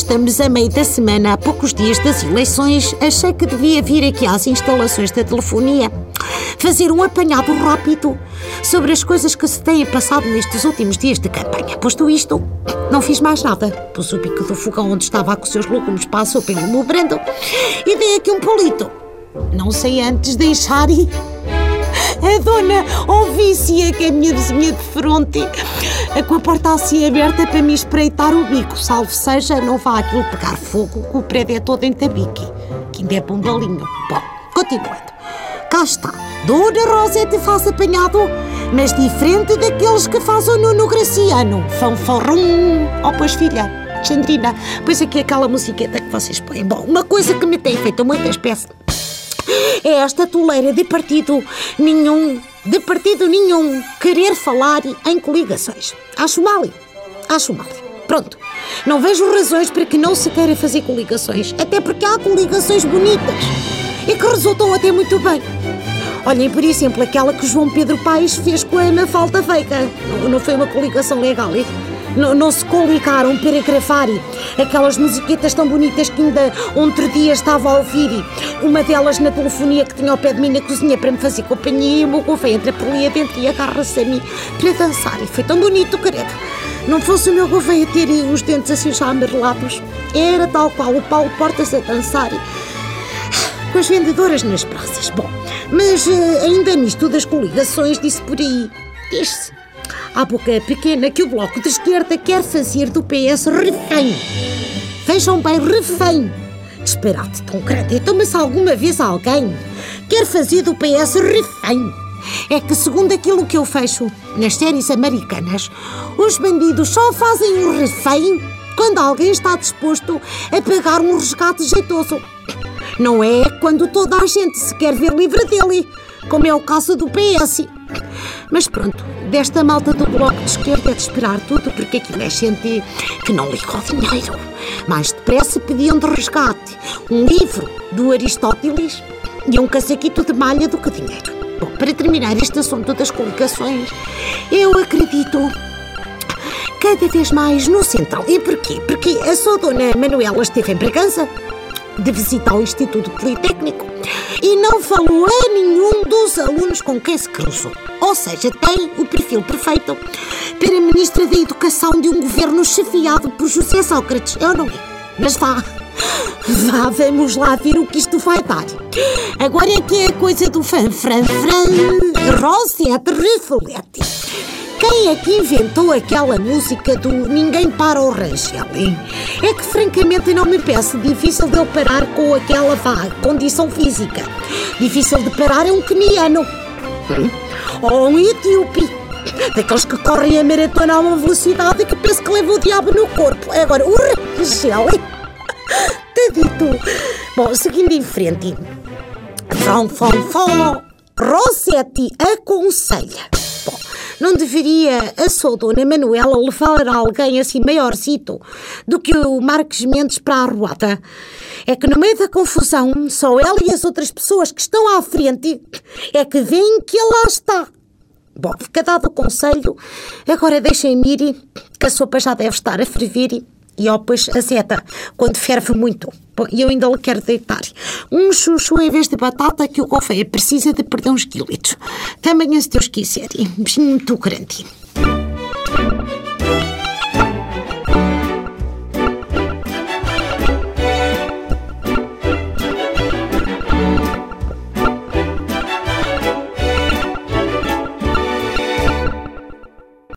estamos a meio da semana, há poucos dias das eleições, achei que devia vir aqui às instalações da telefonia fazer um apanhado rápido sobre as coisas que se têm passado nestes últimos dias de campanha. Posto isto, não fiz mais nada. Pus o bico do fogão onde estava com os seus legumes a sopa meu brando e dei aqui um polito. Não sei antes deixar ir a dona Ovícia, que é a minha vizinha de fronte, com a porta assim aberta para me espreitar o bico. Salvo seja, não vá aquilo pegar fogo, que o prédio é todo em tabique, que ainda é bombalinho. Bom, continuando. Cá está. Dona Rosete faz apanhado, mas diferente daqueles que faz o Nuno Graciano. Fanfarrum. Oh, pois filha, Xandrina, pois aqui aquela musiqueta que vocês põem. Bom, uma coisa que me tem feito muita espécie é esta toleira de partido nenhum, de partido nenhum, querer falar em coligações. Acho mal. Acho mal. Pronto. Não vejo razões para que não se queira fazer coligações. Até porque há coligações bonitas e que resultam até muito bem. Olhem, por exemplo, aquela que João Pedro Paes fez com a Ana Falta Veiga. Não foi uma coligação legal, hein? Não, se coligaram para gravar aquelas musiquetas tão bonitas que ainda outro dia estava a ouvir. Uma delas na telefonia que tinha ao pé de mim na cozinha para me fazer companhia e o meu gouveia entra por ali adentro e agarra-se a mim para dançar. E foi tão bonito, querido. Não fosse o meu gouveia ter os dentes assim já amarelados, era tal qual o Paulo Portas a dançar com as vendedoras nas praças. Bom, mas eh, ainda nisto das coligações, disse por aí, diz-se à boca pequena que o Bloco de Esquerda quer fazer do PS refém. Vejam bem, refém. Disparate tão grande. Então, mas alguma vez alguém quer fazer do PS refém? É que, segundo aquilo que eu fecho nas séries americanas, os bandidos só fazem o refém quando alguém está disposto a pagar um resgate jeitoso. Não é quando toda a gente se quer ver livre dele, como é o caso do PS. Mas pronto, desta malta do bloco de esquerda é de esperar tudo, porque aquilo é gente que não liga ao dinheiro. Mais depressa pediam de resgate um livro do Aristóteles e um casaquito de malha do que dinheiro. Bom, para terminar este assunto das coligações, eu acredito cada vez mais no Central. E porquê? Porque a sua dona Manuela esteve em Bragança de visitar o Instituto Politécnico e não falou a nenhum dos alunos com quem se cruzou. Ou seja, tem o perfil perfeito para Ministra da Educação de um governo chefiado por José Sócrates. Eu não é. Mas vá. Vá, vamos lá ver o que isto vai dar. Agora é que é a coisa do fã, fran, fran, Rosette Refolete. Quem é que inventou aquela música do Ninguém para o Rangel? É que francamente não me peço difícil de eu parar com aquela vá, condição física. Difícil de parar é um keniano. Hum? Ou um etíope. Daqueles que correm a maratona a uma velocidade que penso que leva o diabo no corpo. Agora, o Rangel? Tadito. Bom, seguindo em frente. Fão, fão, fão. Rossetti aconselha. Não deveria a sua dona Manuela levar alguém assim maiorcito do que o Marques Mendes para a arruada? É que no meio da confusão, só ela e as outras pessoas que estão à frente é que veem que ela está. Bom, fica dado o conselho. Agora deixem-me ir, que a sopa já deve estar a ferver e pois a seta, quando ferve muito. E eu ainda lhe quero deitar um chuchu em vez de batata que o Gouveia precisa de perder uns quilitos. Também se Deus quiser. Beijinho muito grande.